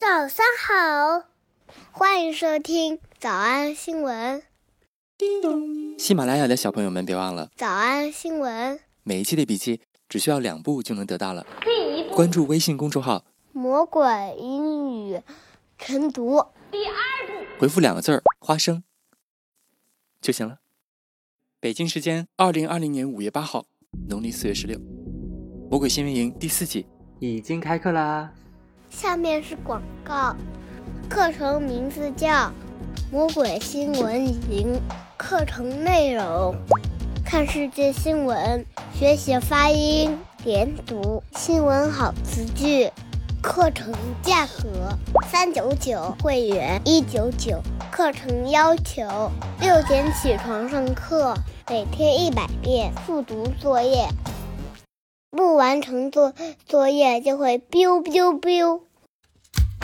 早上好，欢迎收听早安新闻。叮咚！喜马拉雅的小朋友们，别忘了早安新闻。每一期的笔记只需要两步就能得到了。第一步，关注微信公众号“魔鬼英语晨读”。第二步，回复两个字儿“花生”就行了。北京时间二零二零年五月八号，农历四月十六，魔鬼新闻营第四季已经开课啦。下面是广告，课程名字叫《魔鬼新闻营》，课程内容：看世界新闻，学习发音、连读、新闻好词句。课程价格：三九九，会员一九九。课程要求：六点起床上课，每天一百遍复读作业。不完成作作业就会 biu biu biu。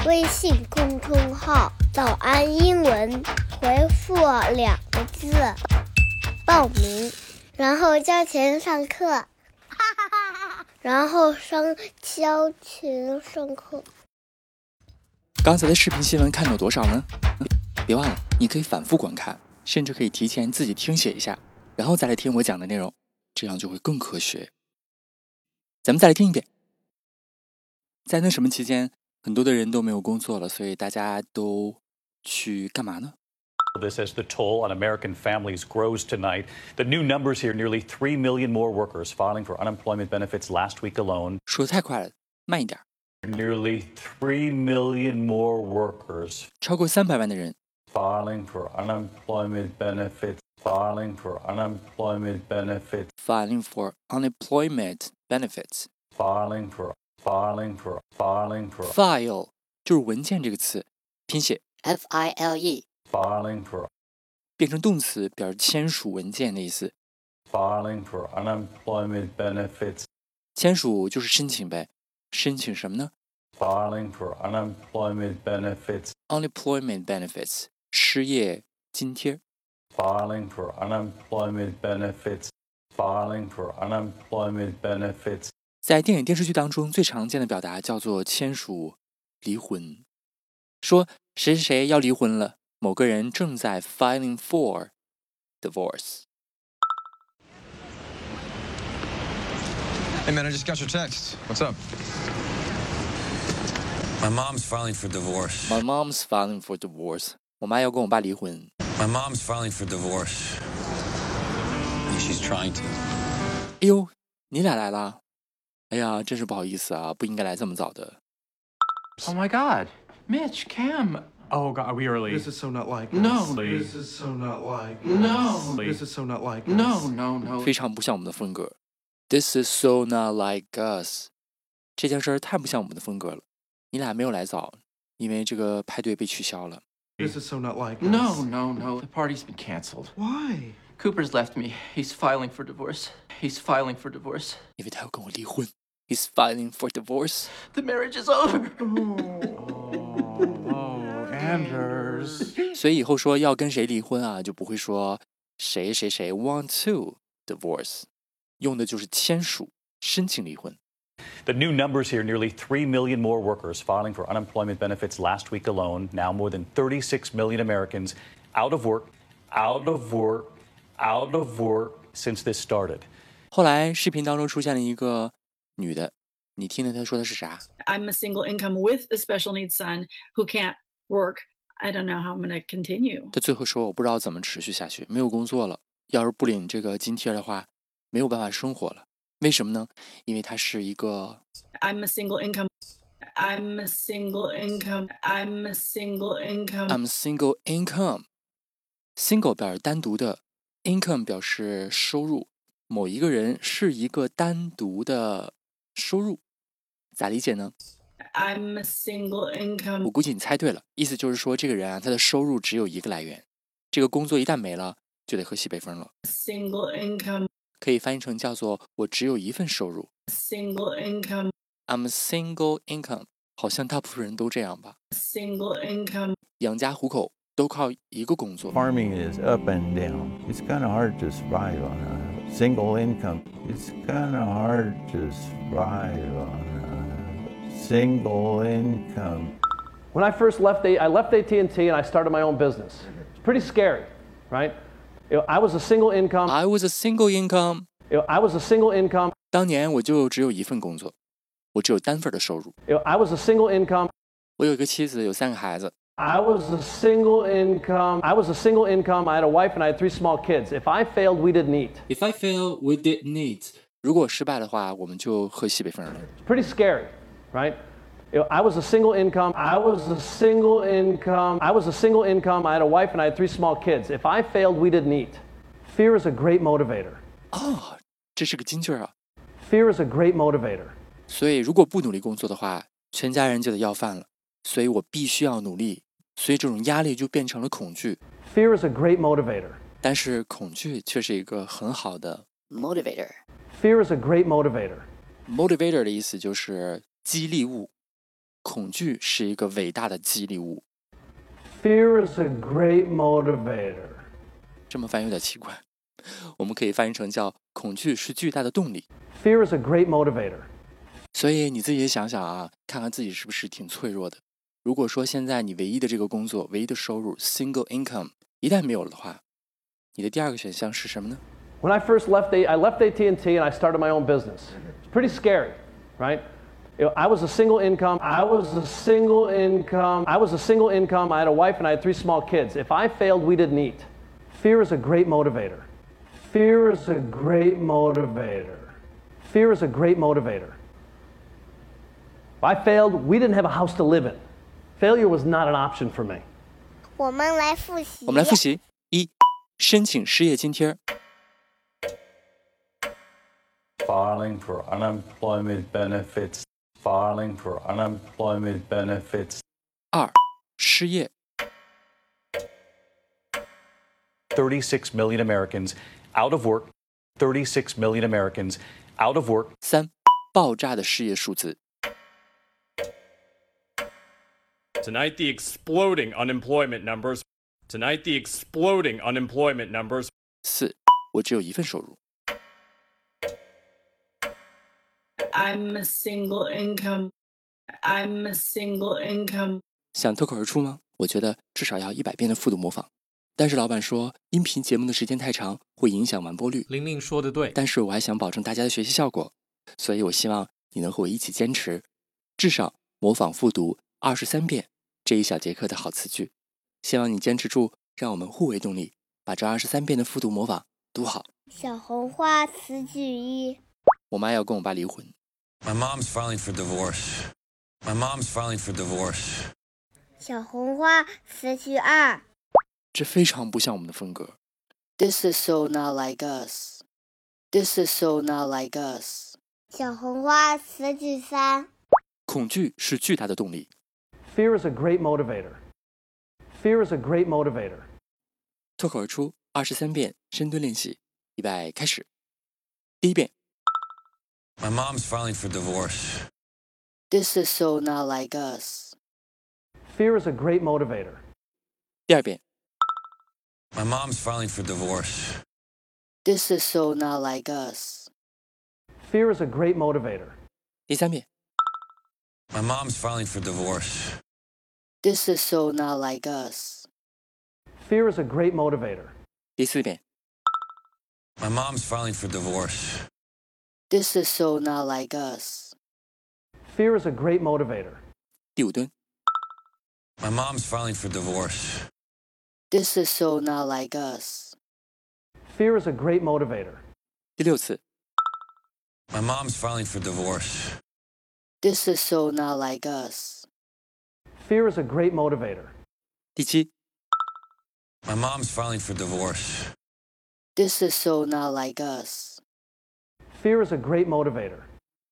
微信公众号“早安英文”，回复两个字报名，然后交钱上课。哈哈哈哈然后上交钱上课。刚才的视频新闻看到多少呢？别忘了，你可以反复观看，甚至可以提前自己听写一下，然后再来听我讲的内容，这样就会更科学。咱们再来听一遍。在那什么期间，很多的人都没有工作了，所以大家都去干嘛呢？This as the toll on American families grows tonight. The new numbers here: nearly three million more workers filing for unemployment benefits last week alone. 说的太快了，慢一点。Nearly three million more workers. 超过三百万的人 filing for unemployment benefits. Filing for unemployment benefits. Filing for unemployment benefits. Filing for filing for filing for file 就是文件这个词，拼写 f i l e。Filing for 变成动词，表示签署文件的意思。Filing for unemployment benefits 签署就是申请呗，申请什么呢？Filing for unemployment benefits unemployment benefits 失业津贴。Filing for unemployment benefits Filing for unemployment benefits。 在电影电视剧当中，最常见的表达叫做签署离婚，说谁谁谁要离婚了，某个人正在 filing for divorce。Hey man, I just got your text. What's up? My mom's filing for divorce. My mom's filing for divorce. 我妈要跟我爸离婚。My mom's filing for divorce. She's trying to. 哎呦，你俩来啦！哎呀，真是不好意思啊，不应该来这么早的。Oh my God, Mitch, Cam. Oh God, are we early? This is so not like. No, this is so not like. No, this is so not like. No, no, no. 非常不像我们的风格。This is so not like us。这件事儿太不像我们的风格了。你俩没有来早，因为这个派对被取消了。This is so not like. No, no, no. The party's been canceled. Why? Cooper's left me. He's filing for divorce. He's filing for divorce. 因为他要跟我离婚。He's filing for divorce. The marriage is over. oh, Anders. 所以以后说要跟谁离婚啊，就不会说谁谁谁 want to divorce，用的就是签署、申请离婚。The new numbers here nearly 3 million more workers filing for unemployment benefits last week alone. Now, more than 36 million Americans out of work, out of work, out of work since this started. 后来视频当中出现了一个 女的，你听听她说的是啥？I'm a single income with a special needs son who can't work. I don't know how I'm going to continue. 她最后说：“我不知道怎么持续下去，没有工作了。要是不领这个津贴的话，没有办法生活了。为什么呢？因为她是一个 I'm a single income. I'm a single income. I'm a single income. I'm single income. Single 表示单独的，income 表示收入。某一个人是一个单独的收入，咋理解呢？I'm a single income。我估计你猜对了，意思就是说这个人啊，他的收入只有一个来源，这个工作一旦没了，就得喝西北风了。Single income 可以翻译成叫做我只有一份收入。Single income。I'm a single income，好像大部分人都这样吧。Single income，养家糊口都靠一个工作。Farming is up and down. It's kind of hard to survive on a single income. It's kind of hard to survive on a single income. When I first left, A- I left AT&T and I started my own business. It's pretty scary, right? You know, I was a single income. I was a single income. You know, I was a single income. 当年我就只有一份工作，我只有单份的收入。 You know, I was a single income. 我有一个妻子，有三个孩子。 I was a single income. I was a single income. I had a wife and I had three small kids. If I failed, we didn't eat. If I fail, we did need. 如果失败的话，我们就喝西北风了。 It's pretty scary, right? You know, I was a single income. I was a single income. I was a single income. I had a wife and I had three small kids. If I failed, we didn't eat. Fear is a great motivator. 哦，这是个金句儿啊！ Fear is a great motivator. 所以如果不努力工作的话，全家人就得要饭了。所以我必须要努力， 所以这种压力就变成了恐惧。Fear is a great motivator. 但是恐惧却是一个很好的 motivator。Fear is a great motivator. motivator 的意思就是激励物，恐惧是一个伟大的激励物。Fear is a great motivator. 这么翻译有点奇怪，我们可以翻译成叫恐惧是巨大的动力。Fear is a great motivator. 所以你自己想想啊，看看自己是不是挺脆弱的。如果说现在你唯一的这个工作、唯一的收入 single income 一旦没有了的话，你的第二个选项是什么呢？ When I first left, A- I left AT&T and I started my own business. It's pretty scary, right? You know, I was a single income. I was a single income. I was a single income. I had a wife and I had three small kids. If I failed, we didn't eat. Fear is a great motivator. Fear is a great motivator. Fear is a great motivator. If I failed, we didn't have a house to live in. Failure was not an option for me. 我们来复习。我们来复习：一、申请失业津贴儿； Filing for unemployment benefits. Filing for unemployment benefits. 二、失业； 36 million Americans out of work. 36 million Americans out of work. 三、爆炸的失业数字； Tonight, the exploding unemployment numbers. Tonight, the exploding unemployment numbers. 四、我只有一份收入；I'm a single income. I'm a single income. 想脱口而出吗？我觉得至少要一百遍的复读模仿。但是老板说，音频节目的时间太长，会影响完播率。玲玲说的对，但是我还想保证大家的学习效果，所以我希望你能和我一起坚持，至少模仿复读二十三遍这一小节课的好词句。希望你坚持住，让我们互为动力，把这二十三遍的复读模仿读好。小红花词句一，我妈要跟我爸离婚，My mom's filing for divorce. My mom's filing for divorce. 小红花词句二，这非常不像我们的风格。This is so not like us. This is so not like us. 小红花词句三，恐惧是巨大的动力。Fear is a great motivator. Fear is a great motivator. 脱口而出二十三遍深蹲练习，预备开始。第一遍， My mom's filing for divorce. This is so not like us. Fear is a great motivator. 第二遍， My mom's filing for divorce. This is so not like us. Fear is a great motivator. 第三遍， My mom's filing for divorce. This is so not like us. Fear is a great motivator. 第四遍， My mom's filing for divorce. This is so not like us. Fear is a great motivator. 第五蹲， My mom's filing for divorce. This is so not like us. Fear is a great motivator. 第六次， My mom's filing for divorce. This is so not like us. Fear is a great motivator. 第七， My mom's filing for divorce. This is so not like us. Fear is a great motivator.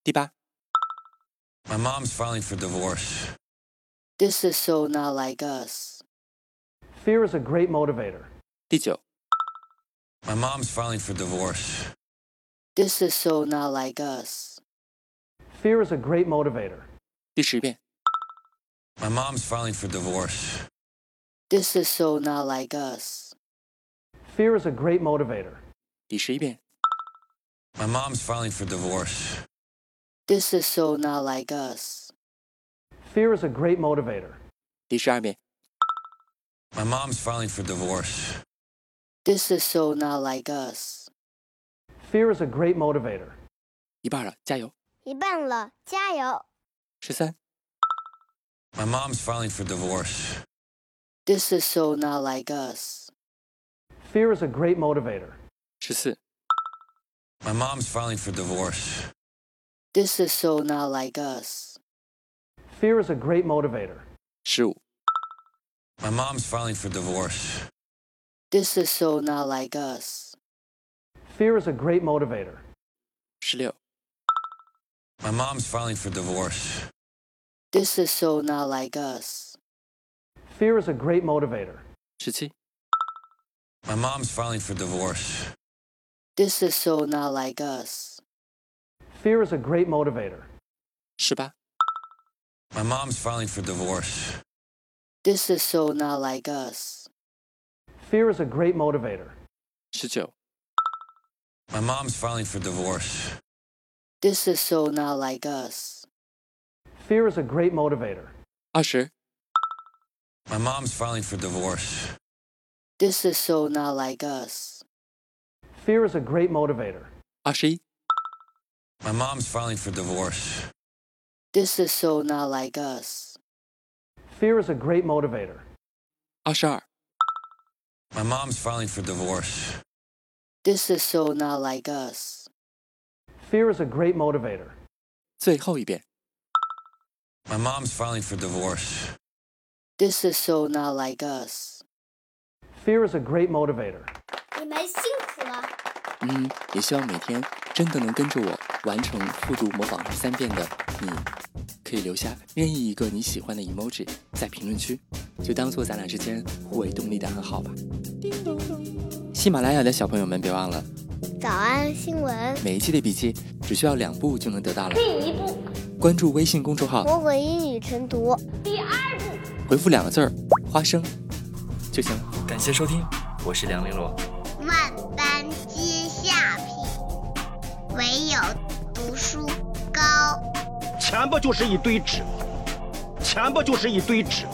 第八， My mom's filing for divorce. This is so not like us. Fear is a great motivator. 第九， My mom's filing for divorce. This is so not like us. Fear is a great motivator. 第十遍， My mom's filing for divorce. This is so not like us. Fear is a great motivator. 第十一遍， My mom's filing for divorce. This is so not like us. Fear is a great motivator. 第十二遍。 My mom's filing for divorce. This is so not like us. Fear is a great motivator. 一半了，加油！一半了，加油！十三。 My mom's filing for divorce. This is so not like us. Fear is a great motivator. 十四。 My mom's filing for divorce. This is so not like us. Fear is a great motivator. 十五。 My mom's filing for divorce. This is so not like us. Fear is a great motivator. 十六。 My mom's filing for divorce. This is so not like us. Fear is a great motivator. 十七。 My mom's filing for divorce. This is so not like us. Fear is a great motivator. 十八。 My mom's filing for divorce. This is so not like us. Fear is a great motivator. 十九。 My mom's filing for divorce. This is so not like us. Fear is a great motivator. 二十。 My mom's filing for divorce. This is so not like us. Fear is a great motivator. 二十一。 My mom's filing for divorce. This is so not like us. Fear is a great motivator. 二十二。 My mom's filing for divorce. This is so not like us. Fear is a great motivator. 最后一遍。 My mom's filing for divorce. This is so not like us. Fear is a great motivator. 你们辛苦了。嗯，也希望每天真的能跟着我完成复读模仿三遍的你，可以留下任意一个你喜欢的 emoji 在评论区，就当做咱俩之间互为动力的暗号吧。叮咚咚喜马拉雅的小朋友们，别忘了早安新闻。每一期的笔记只需要两步就能得到了。第一步，关注微信公众号魔鬼英语晨读。第二步，回复两个字儿“花生”就行了。感谢收听，我是梁玲珑。万般皆下品，唯有读书高。钱不就是一堆纸吗？钱不就是一堆纸吗？